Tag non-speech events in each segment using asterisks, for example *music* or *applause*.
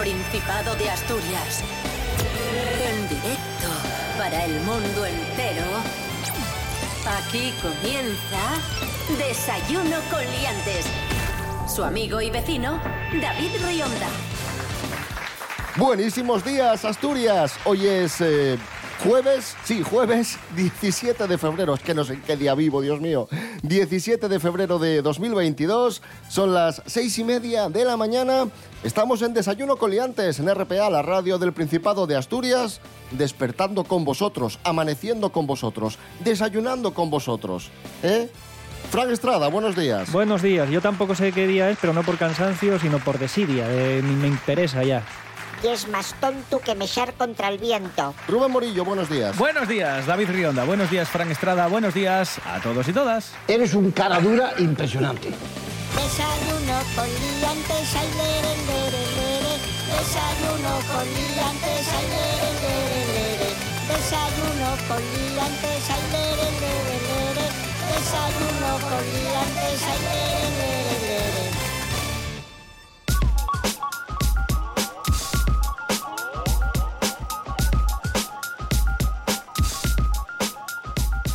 Principado de Asturias. En directo para el mundo entero. Aquí comienza Desayuno con Liantes. Su amigo y vecino, David Rionda. Buenísimos días, Asturias. Hoy es eh, jueves, sí, jueves *laughs* 17 de febrero. Es que no sé qué día vivo, Dios mío. 17 de febrero de 2022. Son las seis y media de la mañana. Estamos en Desayuno con Liantes, en RPA, la radio del Principado de Asturias. Despertando con vosotros, amaneciendo con vosotros, desayunando con vosotros. ¿Eh? Frank Estrada, buenos días. Buenos días. Yo tampoco sé qué día es, pero no por cansancio, sino por desidia. Eh, me interesa ya. Y es más tonto que mechar contra el viento. Rubén Morillo, buenos días. Buenos días, David Rionda. Buenos días, Fran Estrada. Buenos días a todos y todas. Eres un cara dura impresionante. Desayuno con liantes, ay, lere, lere, lere. Desayuno con liantes, ay, lere, lere, lere. Desayuno con liantes, ay, lere, lere, lere. Desayuno con liantes, lere, lere, lere.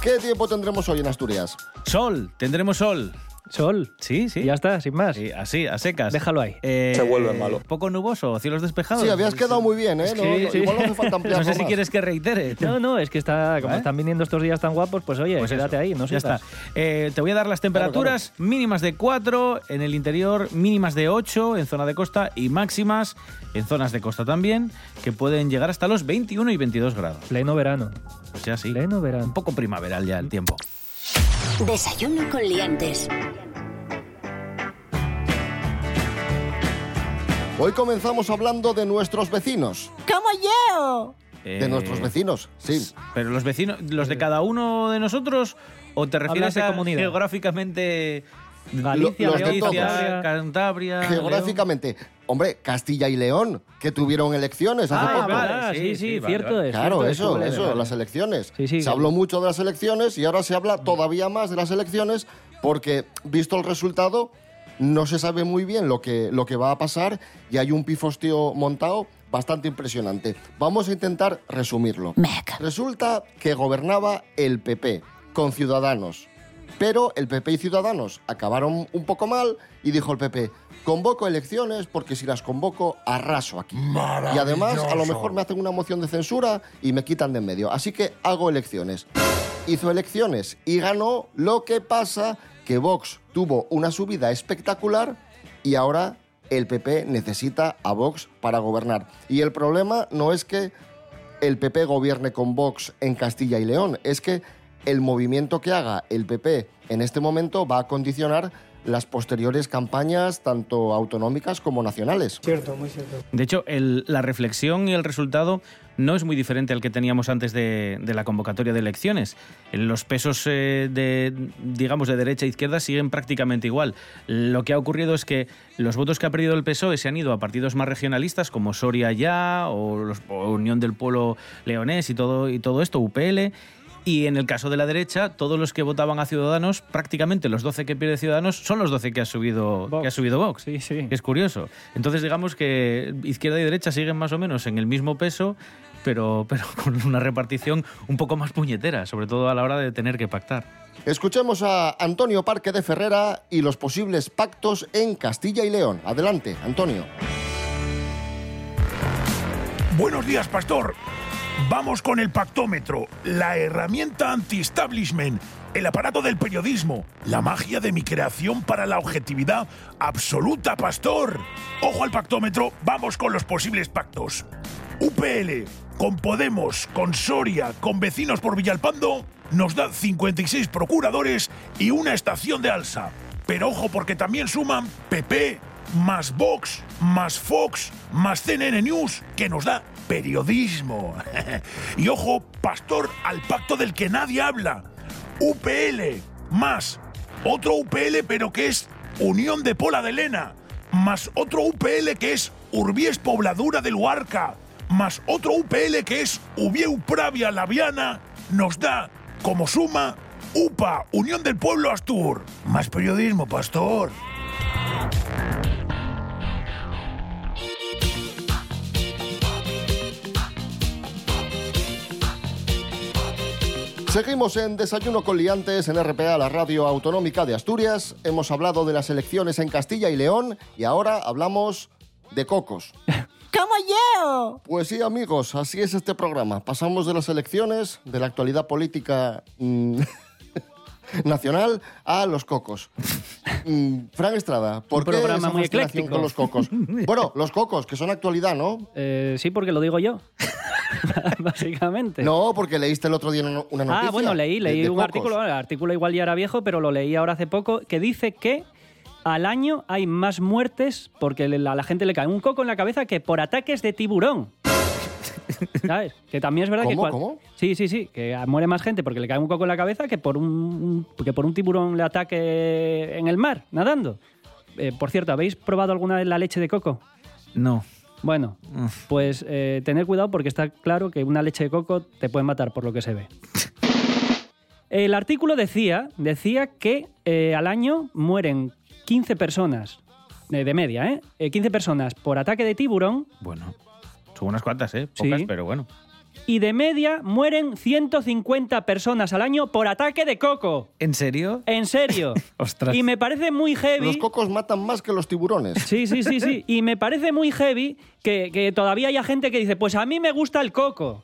¿Qué tiempo tendremos hoy en Asturias? Sol, tendremos sol. Sol. Sí, sí. Ya está, sin más. Sí, así, a secas. Déjalo ahí. Eh, Se vuelve malo. Poco nuboso, cielos despejados. Sí, habías quedado muy bien, ¿eh? No, Sí, no, sí. Igual no hace falta ampliarlo *laughs* No sé si más. quieres que reitere. No, no, es que está, como ¿Eh? están viniendo estos días tan guapos, pues oye, Pues quédate eso, ahí, no Ya sigas. está. Eh, te voy a dar las temperaturas mínimas de 4 en el interior, mínimas de 8 en zona de costa y máximas en zonas de costa también, que pueden llegar hasta los 21 y 22 grados. Pleno verano. Pues ya sí. Pleno verano. Un poco primaveral ya el tiempo. Desayuno con Liantes. Hoy comenzamos hablando de nuestros vecinos. ¡Como yo! De Eh, nuestros vecinos, sí. Pero los vecinos, los de cada uno de nosotros, o te refieres Hablas de a comunidad. geográficamente Galicia, los León, Cantabria. León? Geográficamente. Hombre, Castilla y León, que tuvieron elecciones hace Ah, poco. vale. Ah, sí, sí, sí, sí, vale, cierto vale. es. Claro, cierto eso, eso, vale. las elecciones. Sí, sí, se habló mucho de las elecciones y ahora se habla todavía más de las elecciones porque, visto el resultado, no se sabe muy bien lo que, lo que va a pasar y hay un pifostio montado bastante impresionante. Vamos a intentar resumirlo. Resulta que gobernaba el PP con Ciudadanos. Pero el PP y Ciudadanos acabaron un poco mal y dijo el PP, convoco elecciones porque si las convoco arraso aquí. Y además a lo mejor me hacen una moción de censura y me quitan de en medio. Así que hago elecciones. Hizo elecciones y ganó, lo que pasa que Vox tuvo una subida espectacular y ahora el PP necesita a Vox para gobernar. Y el problema no es que el PP gobierne con Vox en Castilla y León. Es que el movimiento que haga el PP en este momento va a condicionar las posteriores campañas, tanto autonómicas como nacionales. De hecho, el- la reflexión y el resultado no es muy diferente al que teníamos antes de, de la convocatoria de elecciones. Los pesos eh, de, digamos, de derecha e izquierda siguen prácticamente igual. Lo que ha ocurrido es que los votos que ha perdido el PSOE se han ido a partidos más regionalistas como Soria Ya o, los- o Unión del Pueblo Leonés y todo, y todo esto, UPL. Y en el caso de la derecha, todos los que votaban a Ciudadanos, prácticamente los 12 que pierde Ciudadanos, son los 12 que ha subido Vox. Que ha subido Vox. Sí, sí. Es curioso. Entonces, digamos que izquierda y derecha siguen más o menos en el mismo peso, pero, pero *laughs* con una repartición un poco más puñetera, sobre todo a la hora de tener que pactar. Escuchemos a Antonio Parque de Ferrera y los posibles pactos en Castilla y León. Adelante, Antonio. Buenos días, pastor. Vamos con el pactómetro, la herramienta anti-establishment, el aparato del periodismo, la magia de mi creación para la objetividad absoluta, pastor. Ojo al pactómetro, vamos con los posibles pactos. UPL, con Podemos, con Soria, con vecinos por Villalpando, nos da 56 procuradores y una estación de alza. Pero ojo porque también suman PP, más Vox, más Fox, más CNN News, que nos da periodismo. *laughs* y ojo, pastor, al pacto del que nadie habla. UPL, más otro UPL, pero que es Unión de Pola de Lena, más otro UPL que es Urbies Pobladura del Huarca, más otro UPL que es Ubieu Pravia Laviana, nos da como suma UPA, Unión del Pueblo Astur. Más periodismo, pastor. Seguimos en Desayuno con Liantes en RPA, la radio autonómica de Asturias. Hemos hablado de las elecciones en Castilla y León y ahora hablamos de cocos. *laughs* ¡Como yo! Pues sí, amigos, así es este programa. Pasamos de las elecciones, de la actualidad política mm, *laughs* nacional, a los cocos. *laughs* Mm, Fran Estrada, ¿por Un qué programa esa muy fascinación ecléctico. con los cocos? Bueno, los cocos, que son actualidad, ¿no? Eh, sí, porque lo digo yo. *laughs* Básicamente. No, porque leíste el otro día una una noticia. Ah, bueno, leí, leí de un artículo, el artículo igual ya era viejo, pero lo leí ahora hace poco, que dice que al año hay más muertes porque a la gente le cae un coco en la cabeza que por ataques de tiburón. *laughs* ¿Sabes? Que también es verdad que... ¿Cómo? cual- ¿Cómo? Sí, sí, sí, que muere más gente porque le cae un coco en la cabeza que por un, que por un tiburón le ataque en el mar, nadando. Eh, por cierto, ¿habéis probado alguna vez la leche de coco? No. Bueno, pues eh, tener cuidado porque está claro que una leche de coco te puede matar por lo que se ve. *laughs* El artículo decía, decía que eh, al año mueren 15 personas, eh, de media, ¿eh? Eh, 15 personas por ataque de tiburón Bueno, son unas cuantas, ¿eh? Pocas, Sí. pero bueno. Y de media mueren 150 personas al año por ataque de coco. ¿En serio? En serio. *laughs* Ostras. Y me parece muy heavy. Los cocos matan más que los tiburones. Sí, sí, sí, sí. *laughs* Y me parece muy heavy que, que todavía haya gente que dice, pues a mí me gusta el coco.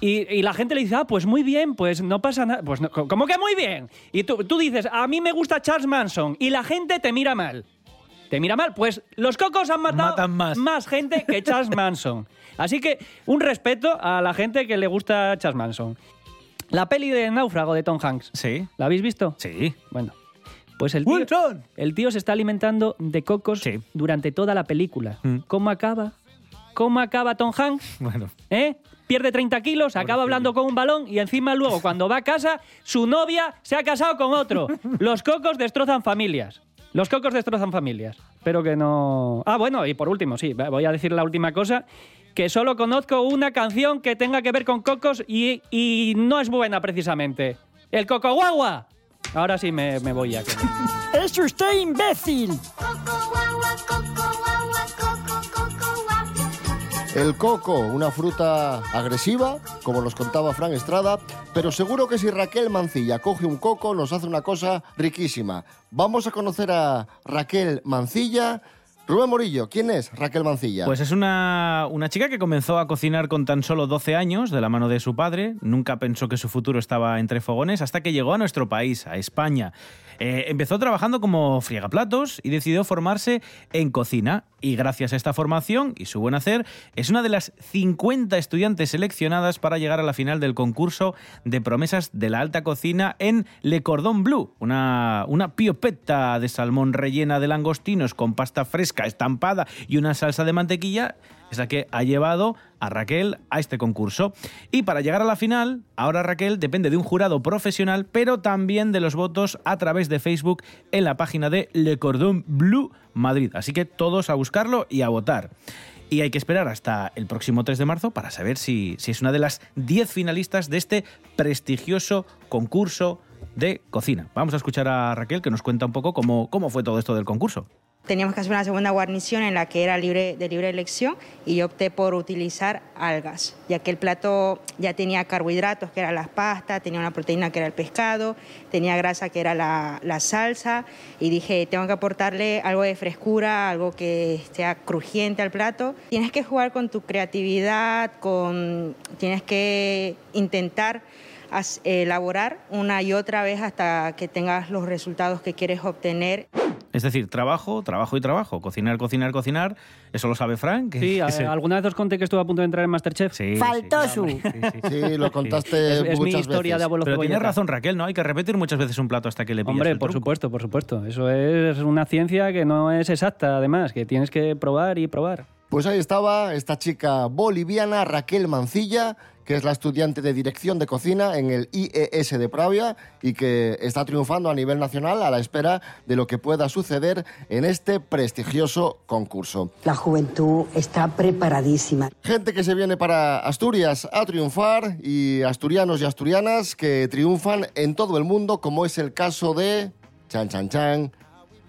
Y, y la gente le dice, ah, pues muy bien, pues no pasa nada. Pues no, ¿cómo que muy bien? Y tú, tú dices, a mí me gusta Charles Manson. Y la gente te mira mal. ¿Te mira mal? Pues los cocos han matado Matan más. gente que Charles *laughs* Manson. Así que un respeto a la gente que le gusta Charles Manson. La peli de Náufrago de Tom Hanks. Sí. ¿La habéis visto? Sí. Bueno, pues el tío, Wilson. el tío se está alimentando de cocos Sí. durante toda la película. Mm. ¿Cómo acaba? ¿Cómo acaba Tom Hanks? Bueno. ¿Eh? Pierde 30 kilos, acaba hablando con un balón y encima luego, cuando va a casa, su novia se ha casado con otro. *laughs* Los cocos destrozan familias. Los cocos destrozan familias. Espero que no... Ah, bueno, y por último, sí, voy a decir la última cosa, que solo conozco una canción que tenga que ver con cocos y, y no es buena precisamente. El coco guagua. Ahora sí me, me voy ya. *laughs* ¡Es usted imbécil! El coco, una fruta agresiva, como nos contaba Fran Estrada, pero seguro que si Raquel Mancilla coge un coco nos hace una cosa riquísima. Vamos a conocer a Raquel Mancilla. Rubén Morillo, ¿quién es Raquel Mancilla? Pues es una, una chica que comenzó a cocinar con tan solo 12 años de la mano de su padre. Nunca pensó que su futuro estaba entre fogones hasta que llegó a nuestro país, a España. Eh, empezó trabajando como friegaplatos y decidió formarse en cocina. Y gracias a esta formación y su buen hacer, es una de las 50 estudiantes seleccionadas para llegar a la final del concurso de promesas de la alta cocina en Le Cordon Bleu, una, una piopeta de salmón rellena de langostinos con pasta fresca estampada y una salsa de mantequilla es la que ha llevado a Raquel a este concurso. Y para llegar a la final, ahora Raquel depende de un jurado profesional, pero también de los votos a través de Facebook en la página de Le Cordon Bleu Madrid. Así que todos a buscarlo y a votar. Y hay que esperar hasta el próximo 3 de marzo para saber si, si es una de las 10 finalistas de este prestigioso concurso de cocina. Vamos a escuchar a Raquel que nos cuenta un poco cómo, cómo fue todo esto del concurso. Teníamos que hacer una segunda guarnición en la que era libre, de libre elección y opté por utilizar algas, ya que el plato ya tenía carbohidratos, que eran las pastas, tenía una proteína, que era el pescado, tenía grasa, que era la, la salsa, y dije, tengo que aportarle algo de frescura, algo que sea crujiente al plato. Tienes que jugar con tu creatividad, con, tienes que intentar elaborar una y otra vez hasta que tengas los resultados que quieres obtener. Es decir, trabajo, trabajo y trabajo. Cocinar, cocinar, cocinar. Eso lo sabe Frank. que- Sí, que a- se- alguna vez os conté que estuve a punto de entrar en Masterchef. Sí, Faltoso. sí, sí, sí, sí. Sí, lo contaste Es, es mi historia veces. de abuelo Pero tienes razón, Raquel, ¿no? Hay que repetir muchas veces un plato hasta que le pillas Hombre, el por truco. supuesto, por supuesto. Eso es una ciencia que no es exacta, además, que tienes que probar y probar. Pues ahí estaba esta chica boliviana, Raquel Mancilla, que es la estudiante de dirección de cocina en el IES de Pravia y que está triunfando a nivel nacional a la espera de lo que pueda suceder en este prestigioso concurso. La juventud está preparadísima. Gente que se viene para Asturias a triunfar y asturianos y asturianas que triunfan en todo el mundo, como es el caso de... Chan, chan, chan.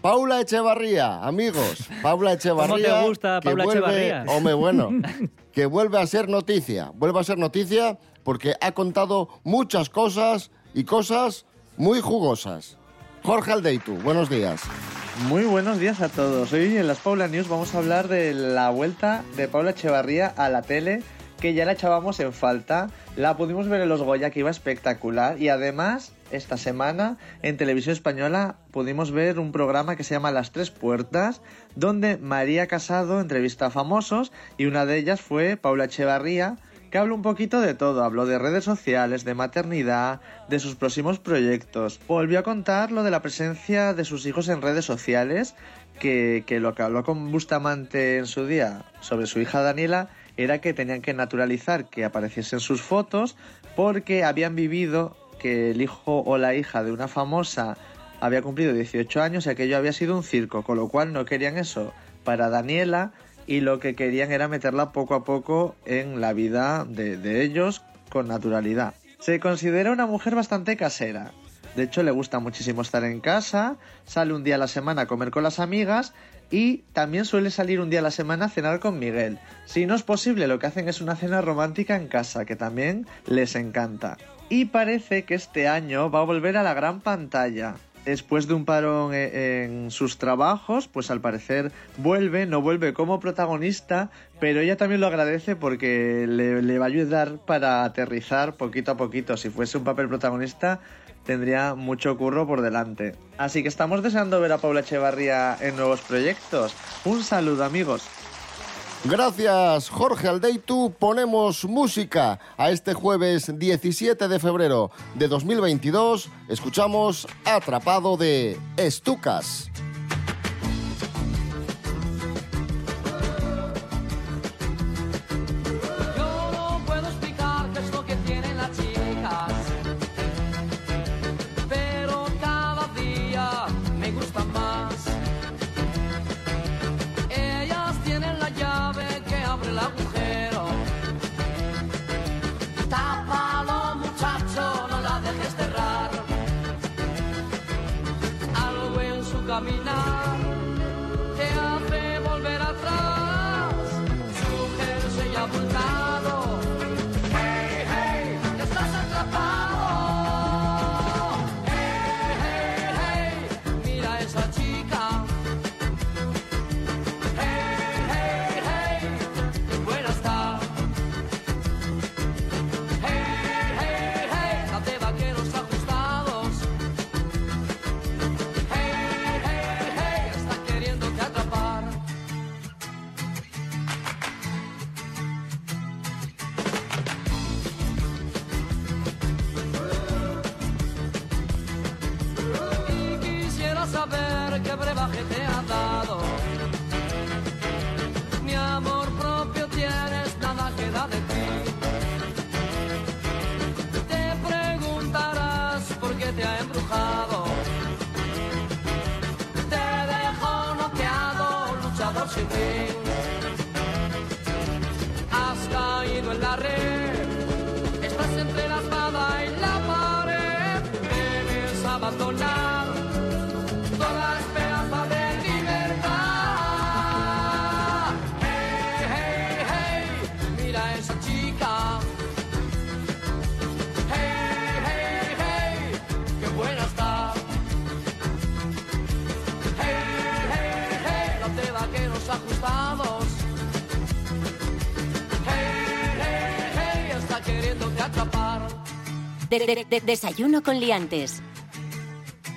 Paula Echevarría, amigos. Paula Echevarría. gusta que Paula vuelve- Echevarría? Hombre, bueno. *laughs* que vuelve a ser noticia. Vuelve a ser noticia porque ha contado muchas cosas y cosas muy jugosas. Jorge Aldeitu, buenos días. Muy buenos días a todos. Hoy en las Paula News vamos a hablar de la vuelta de Paula Echevarría a la tele, ya la echábamos en falta. La pudimos ver en los Goya, que iba espectacular. Y además, esta semana en Televisión Española pudimos ver un programa que se llama Las Tres Puertas, donde María Casado entrevista a famosos y una de ellas fue Paula Echevarría que habló un poquito de todo, habló de redes sociales, de maternidad, de sus próximos proyectos. Volvió a contar lo de la presencia de sus hijos en redes sociales, que, que lo que habló con Bustamante en su día sobre su hija Daniela era que tenían que naturalizar que apareciesen sus fotos porque habían vivido que el hijo o la hija de una famosa había cumplido 18 años y aquello había sido un circo, con lo cual no querían eso para Daniela y lo que querían era meterla poco a poco en la vida de, de ellos con naturalidad. Se considera una mujer bastante casera. De hecho, le gusta muchísimo estar en casa, sale un día a la semana a comer con las amigas y también suele salir un día a la semana a cenar con Miguel. Si no es posible, lo que hacen es una cena romántica en casa, que también les encanta. Y parece que este año va a volver a la gran pantalla después de un parón e- en sus trabajos, pues al parecer vuelve, no vuelve como protagonista, pero ella también lo agradece porque le, le va a ayudar para aterrizar poquito a poquito. Si fuese un papel protagonista, tendría mucho curro por delante. Así que estamos deseando ver a Paula Echevarría en nuevos proyectos. Un saludo amigos. Gracias, Jorge Aldeitu. Ponemos música a este jueves 17 de febrero de 2022. Escuchamos Atrapado de Estucas. De- de- de- desayuno con liantes.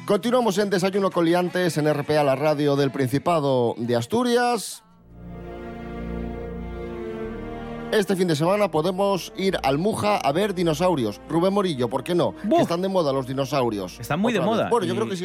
Continuamos en Desayuno con Liantes en RPA, la radio del Principado de Asturias. Este fin de semana podemos ir al Muja a ver dinosaurios. Rubén Morillo, ¿por qué no? Que están de moda los dinosaurios. Están muy de vez. moda. Bueno, yo creo que sí-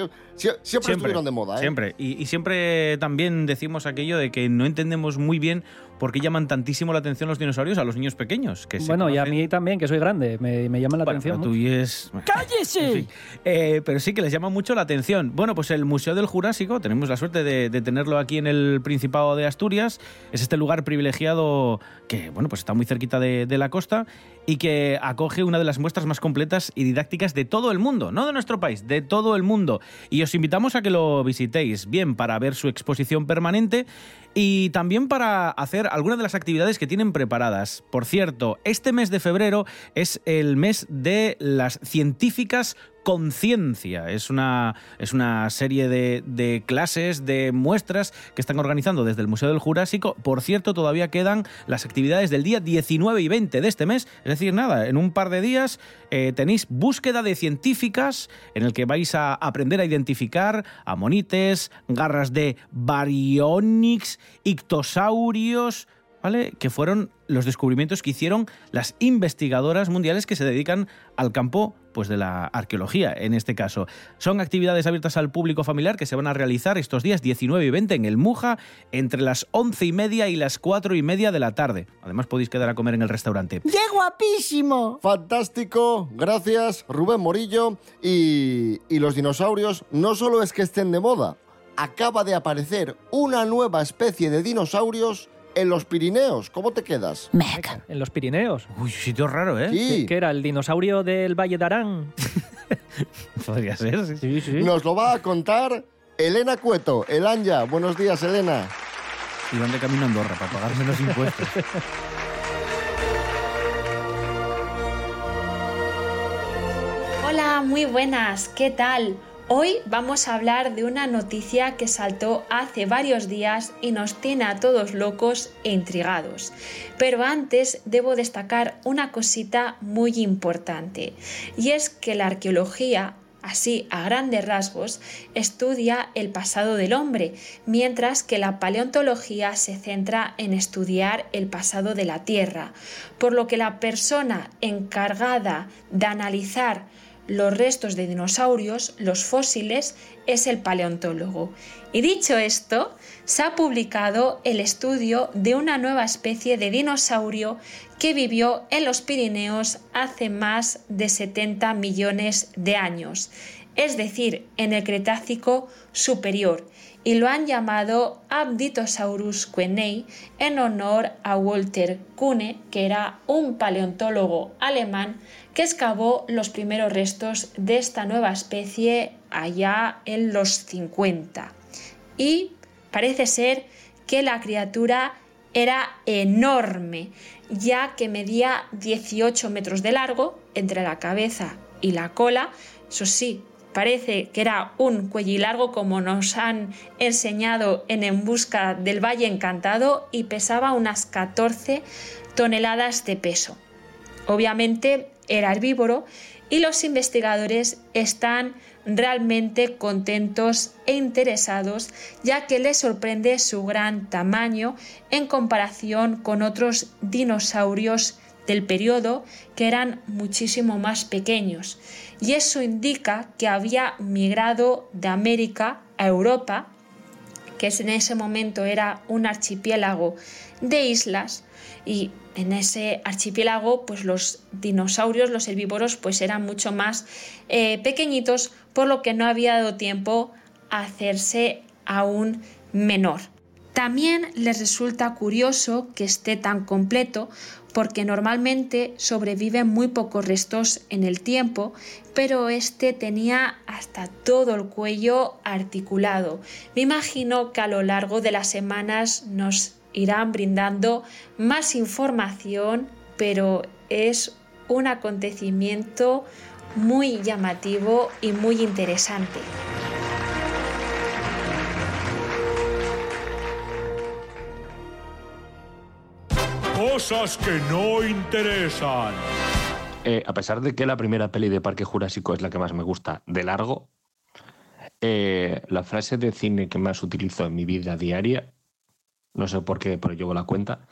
siempre, estuvieron de moda. ¿eh? Siempre. Y, y siempre también decimos aquello de que no entendemos muy bien por qué llaman tantísimo la atención los dinosaurios a los niños pequeños. Que Bueno, y a mí también, que soy grande, me, me llama la Bueno, atención. tú y es... ¡Cállese! En fin. Eh, pero sí que les llama mucho la atención. Bueno, pues el Museo del Jurásico, tenemos la suerte de, de tenerlo aquí en el Principado de Asturias. Es este lugar privilegiado que, bueno, pues está muy cerquita de, de la costa y que acoge una de las muestras más completas y didácticas de todo el mundo, no de nuestro país, de todo el mundo. Y os invitamos a que lo visitéis, bien para ver su exposición permanente y también para hacer algunas de las actividades que tienen preparadas. Por cierto, este mes de febrero es el mes de las científicas Conciencia. Es una, es una serie de, de clases, de muestras que están organizando desde el Museo del Jurásico. Por cierto, todavía quedan las actividades del día 19 y 20 de este mes. Es decir, nada, en un par de días eh, tenéis búsqueda de científicas en el que vais a aprender a identificar amonites, garras de baryonyx, ictosaurios, ¿vale? Que fueron los descubrimientos que hicieron las investigadoras mundiales que se dedican al campo pues de la arqueología en este caso. Son actividades abiertas al público familiar que se van a realizar estos días 19 y 20 en el Muja entre las 11 y media y las 4 y media de la tarde. Además podéis quedar a comer en el restaurante. ¡Qué guapísimo! Fantástico, gracias Rubén Morillo. Y, y los dinosaurios no solo es que estén de moda, acaba de aparecer una nueva especie de dinosaurios en los Pirineos. ¿Cómo te quedas? En los Pirineos. Uy, sitio raro, ¿eh? Sí. ¿Qué era? ¿El dinosaurio del Valle de Arán? *laughs* Podría ser, sí. Sí, sí. Nos lo va a contar Elena Cueto. Elanya, buenos días, Elena. Y van de camino a Andorra para pagar menos impuestos. *laughs* Hola, muy buenas, ¿qué tal? Hoy vamos a hablar de una noticia que saltó hace varios días y nos tiene a todos locos e intrigados. Pero antes debo destacar una cosita muy importante, y es que la arqueología así a grandes rasgos, estudia el pasado del hombre, mientras que la paleontología se centra en estudiar el pasado de la Tierra, por lo que la persona encargada de analizar los restos de dinosaurios, los fósiles, es el paleontólogo. Y dicho esto, se ha publicado el estudio de una nueva especie de dinosaurio que vivió en los Pirineos hace más de 70 millones de años, es decir, en el Cretácico superior, y lo han llamado Abditosaurus quenei en honor a Walter Kuhne, que era un paleontólogo alemán que excavó los primeros restos de esta nueva especie allá en los 50. Y parece ser que la criatura era enorme, ya que medía 18 metros de largo entre la cabeza y la cola. Eso sí, parece que era un cuello largo como nos han enseñado en En Busca del Valle Encantado y pesaba unas 14 toneladas de peso. Obviamente era herbívoro y los investigadores están realmente contentos e interesados ya que les sorprende su gran tamaño en comparación con otros dinosaurios del periodo que eran muchísimo más pequeños y eso indica que había migrado de América a Europa que en ese momento era un archipiélago de islas y en ese archipiélago pues los dinosaurios, los herbívoros pues eran mucho más eh, pequeñitos por lo que no había dado tiempo a hacerse aún menor. También les resulta curioso que esté tan completo porque normalmente sobreviven muy pocos restos en el tiempo, pero este tenía hasta todo el cuello articulado. Me imagino que a lo largo de las semanas nos irán brindando más información, pero es un acontecimiento muy llamativo y muy interesante. Cosas que no interesan. Eh, a pesar de que la primera peli de Parque Jurásico es la que más me gusta de largo, eh, la frase de cine que más utilizo en mi vida diaria, no sé por qué, pero llevo la cuenta,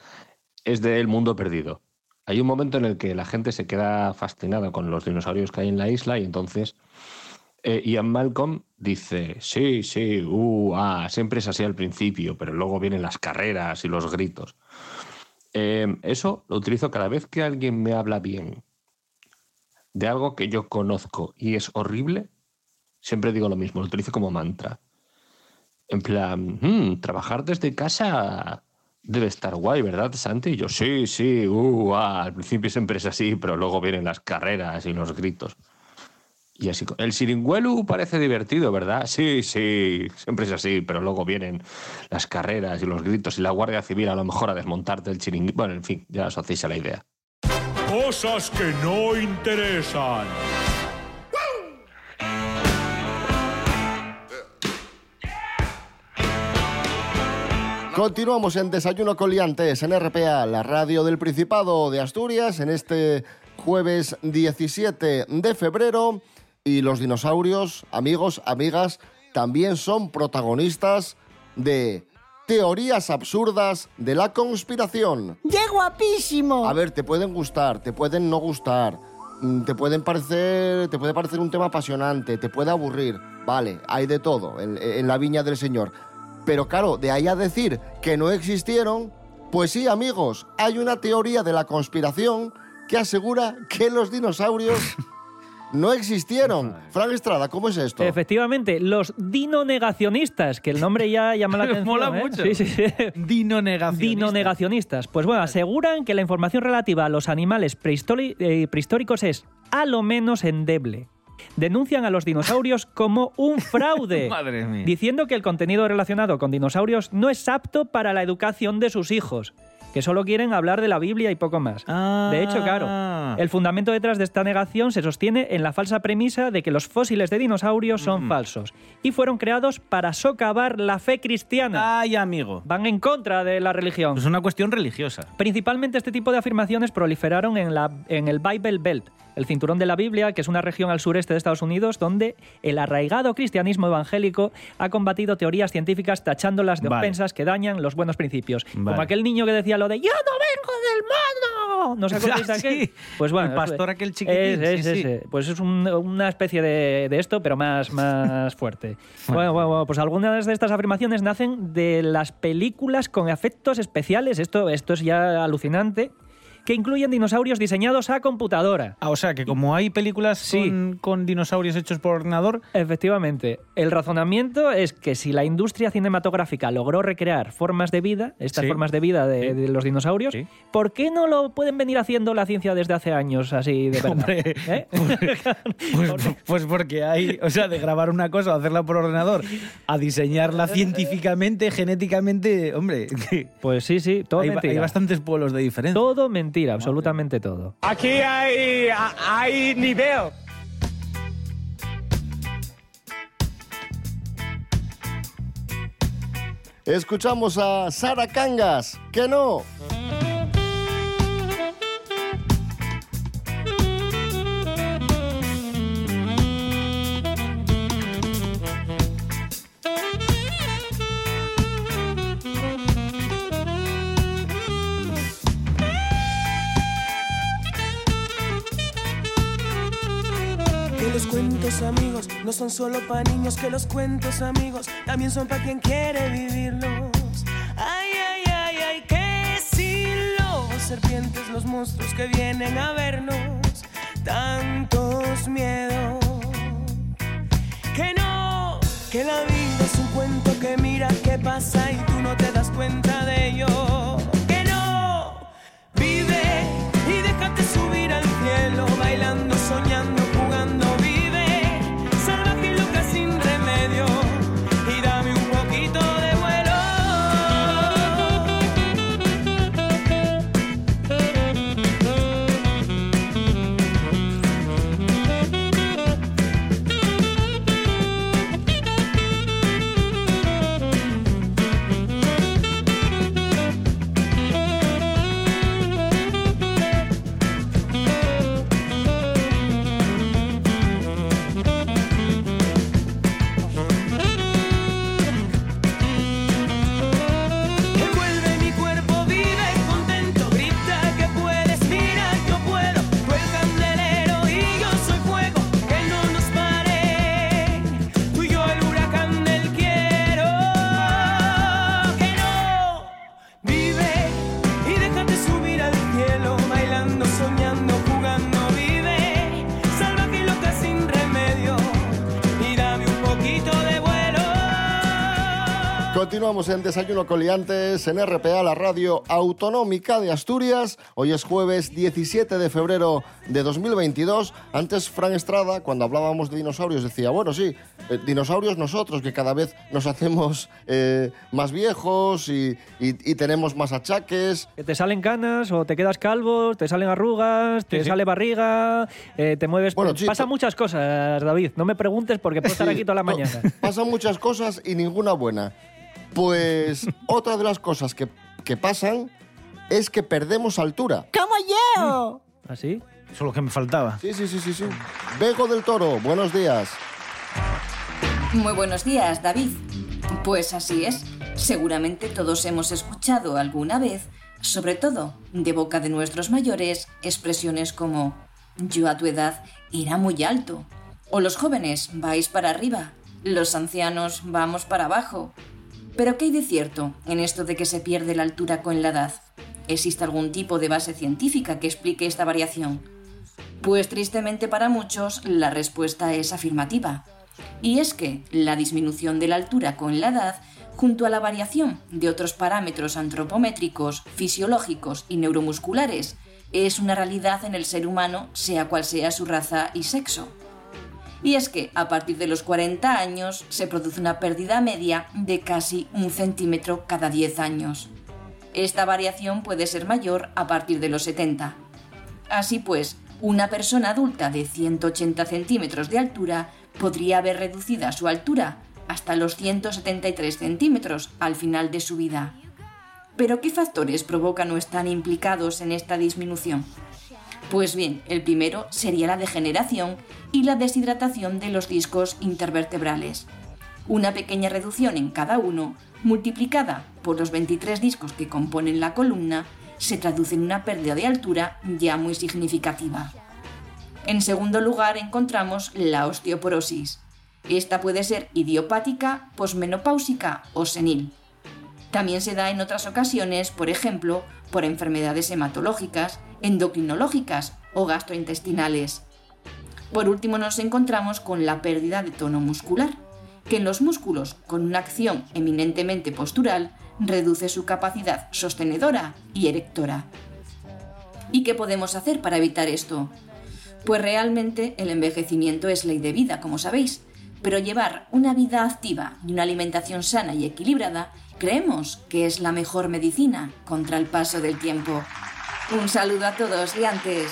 es de El Mundo Perdido. Hay un momento en el que la gente se queda fascinada con los dinosaurios que hay en la isla y entonces eh, Ian Malcolm dice, sí, sí, uh, ah, siempre es así al principio, pero luego vienen las carreras y los gritos. Eh, eso lo utilizo cada vez que alguien me habla bien de algo que yo conozco y es horrible, siempre digo lo mismo, lo utilizo como mantra. En plan, "Mm, trabajar desde casa debe estar guay, ¿verdad, Santi? Y yo, sí, sí, uh, al principio siempre es así, pero luego vienen las carreras y los gritos. Y así, el siringuelu parece divertido, ¿verdad? Sí, sí, siempre es así, pero luego vienen las carreras y los gritos y la Guardia Civil a lo mejor a desmontarte el chiringuito. Bueno, en fin, ya os hacéis a la idea. Cosas que no interesan. Continuamos en Desayuno con Liantes en RPA, la radio del Principado de Asturias, en este jueves 17 de febrero. Y los dinosaurios, amigos, amigas, también son protagonistas de teorías absurdas de la conspiración. ¡Qué guapísimo! A ver, te pueden gustar, te pueden no gustar, mm, te pueden parecer, te puede parecer un tema apasionante, te puede aburrir. Vale, hay de todo en, en la viña del Señor. Pero claro, de ahí a decir que no existieron, pues sí, amigos, hay una teoría de la conspiración que asegura que los dinosaurios *laughs* no existieron. Frank Estrada, ¿cómo es esto? Efectivamente, los dinonegacionistas, que el nombre ya llama la *laughs* atención. Mola ¿eh? mucho. Sí, sí, sí. Dinonegacionistas. Dinonegacionistas. Pues bueno, aseguran que la información relativa a los animales eh, prehistóricos es a lo menos endeble. Denuncian a los dinosaurios *laughs* como un fraude. *laughs* Madre mía. Diciendo que el contenido relacionado con dinosaurios no es apto para la educación de sus hijos, que solo quieren hablar de la Biblia y poco más. De hecho, claro, el fundamento detrás de esta negación se sostiene en la falsa premisa de que los fósiles de dinosaurios son falsos y fueron creados para socavar la fe cristiana. Ay, amigo. Van en contra de la religión. Es una cuestión religiosa. Principalmente este tipo de afirmaciones proliferaron en, la, en el Bible Belt, el cinturón de la Biblia, que es una región al sureste de Estados Unidos donde el arraigado cristianismo evangélico ha combatido teorías científicas tachándolas de Vale. ofensas que dañan los buenos principios. Vale. Como aquel niño que decía lo de ¡Yo no vengo del mono! ¿No os acordáis de aquel? sí. Pues bueno, El pastor aquel chiquitín, es- es sí, sí. ese. Pues es un- una especie de, de esto, pero más, *laughs* más fuerte. Bueno, bueno, bueno, pues algunas de estas afirmaciones nacen de las películas con efectos especiales. Esto, esto es ya alucinante. Que incluyen dinosaurios diseñados a computadora. Ah, o sea, que como hay películas con, con dinosaurios hechos por ordenador, Efectivamente. El razonamiento es que si la industria cinematográfica logró recrear formas de vida, estas Sí. formas de vida de, de los dinosaurios, ¿por qué no lo pueden venir haciendo la ciencia desde hace años así de verdad? Hombre, ¿Eh? *laughs* *laughs* pues, pues porque hay, o sea, de grabar una cosa o hacerla por ordenador a diseñarla científicamente, genéticamente, hombre, Pues sí, sí, todo hay, mentira. hay bastantes pueblos de diferencia. Todo mentira, absolutamente todo. Aquí hay, hay nivel. Escuchamos a Sara Cangas, que no. No son solo para niños, que los cuentos amigos también son para quien quiere vivirlos. Ay, ay, ay, ay, que si los serpientes, los monstruos que vienen a vernos, Continuamos en Desayuno Coliantes en RPA, la radio autonómica de Asturias. Hoy es jueves 17 de febrero de 2022. Antes, Fran Estrada, cuando hablábamos de dinosaurios, decía, bueno, sí, eh, dinosaurios nosotros, que cada vez nos hacemos eh, más viejos y, y- y tenemos más achaques. Que te salen canas o te quedas calvo, te salen arrugas, te Sí, sí. sale barriga, eh, te mueves... Bueno, sí, Pasan muchas cosas, David. No me preguntes porque puedo estar Sí, aquí toda la mañana. *laughs* Pasan muchas cosas y ninguna buena. Pues *laughs* otra de las cosas que, que pasan es que perdemos altura. ¡Como yo! ¿Así? Eso es lo que me faltaba. Sí, sí, sí, sí, sí. Bego del Toro, buenos días. Muy buenos días, David. Pues así es. Seguramente todos hemos escuchado alguna vez, sobre todo de boca de nuestros mayores, expresiones como yo a tu edad era muy alto. O los jóvenes vais para arriba, los ancianos vamos para abajo. Pero ¿qué hay de cierto en esto de que se pierde la altura con la edad? ¿Existe algún tipo de base científica que explique esta variación? Pues tristemente para muchos la respuesta es afirmativa. Y es que la disminución de la altura con la edad, junto a la variación de otros parámetros antropométricos, fisiológicos y neuromusculares, es una realidad en el ser humano, sea cual sea su raza y sexo. Y es que a partir de los 40 años se produce una pérdida media de casi un centímetro cada 10 años. Esta variación puede ser mayor a partir de los 70. Así pues, una persona adulta de 180 centímetros de altura podría ver reducida su altura hasta los 173 centímetros al final de su vida. Pero ¿qué factores provocan o están implicados en esta disminución? Pues bien, el primero sería la degeneración y la deshidratación de los discos intervertebrales. Una pequeña reducción en cada uno, multiplicada por los 23 discos que componen la columna, se traduce en una pérdida de altura ya muy significativa. En segundo lugar encontramos la osteoporosis. Esta puede ser idiopática, posmenopáusica o senil. También se da en otras ocasiones, por ejemplo, por enfermedades hematológicas, endocrinológicas o gastrointestinales. Por último nos encontramos con la pérdida de tono muscular, que en los músculos con una acción eminentemente postural reduce su capacidad sostenedora y erectora. ¿Y qué podemos hacer para evitar esto? Pues realmente el envejecimiento es ley de vida, como sabéis, pero llevar una vida activa y una alimentación sana y equilibrada creemos que es la mejor medicina contra el paso del tiempo. Un saludo a todos y antes.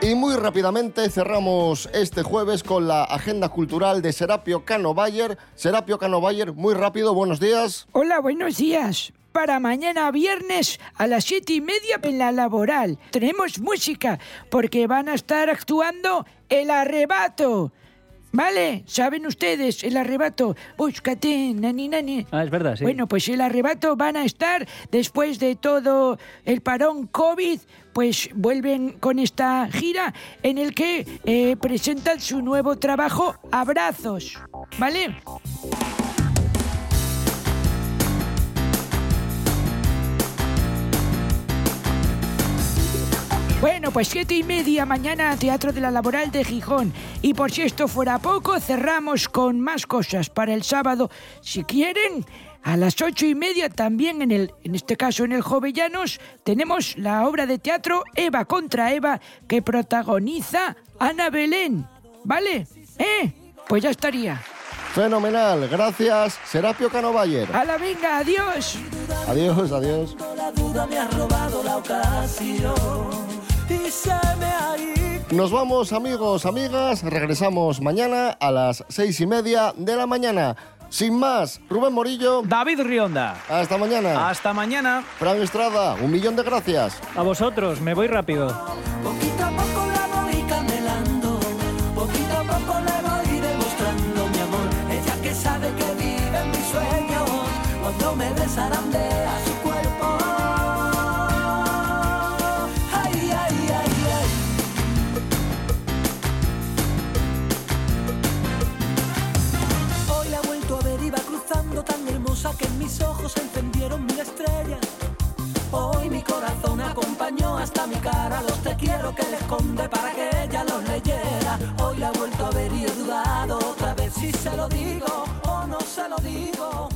Y muy rápidamente cerramos este jueves con la agenda cultural de Serapio Cano Bayer. Serapio Cano Bayer, muy rápido, buenos días. Hola, buenos días. Para mañana viernes a las siete y media en la laboral. Tenemos música porque van a estar actuando El Arrebato. ¿Vale? ¿Saben ustedes? El Arrebato. Búscate, nani, nani. Ah, es verdad, sí. Bueno, pues el arrebato van a estar después de todo el parón COVID, pues vuelven con esta gira en el que eh, presentan su nuevo trabajo Abrazos, ¿vale? Bueno, pues siete y media mañana Teatro de la Laboral de Gijón. Y por si esto fuera poco, cerramos con más cosas para el sábado. Si quieren, a las ocho y media también en el, en este caso en el Jovellanos, tenemos la obra de teatro Eva contra Eva que protagoniza Ana Belén. ¿Vale? ¿Eh? Pues ya estaría. Fenomenal, gracias, Serapio Cano Bayer. A la venga, adiós. Adiós, adiós. La duda me ha robado la ocasión Nos vamos, amigos, amigas. Regresamos mañana a las seis y media de la mañana. Sin más, Rubén Morillo. David Rionda. Hasta mañana. Hasta mañana. Fran Estrada, un millón de gracias. A vosotros, me voy rápido. que en mis ojos encendieron mil estrellas. Hoy mi corazón acompañó hasta mi cara los te quiero que le esconde para que ella los leyera. Hoy la he vuelto a ver y he dudado otra vez si se lo digo o no se lo digo.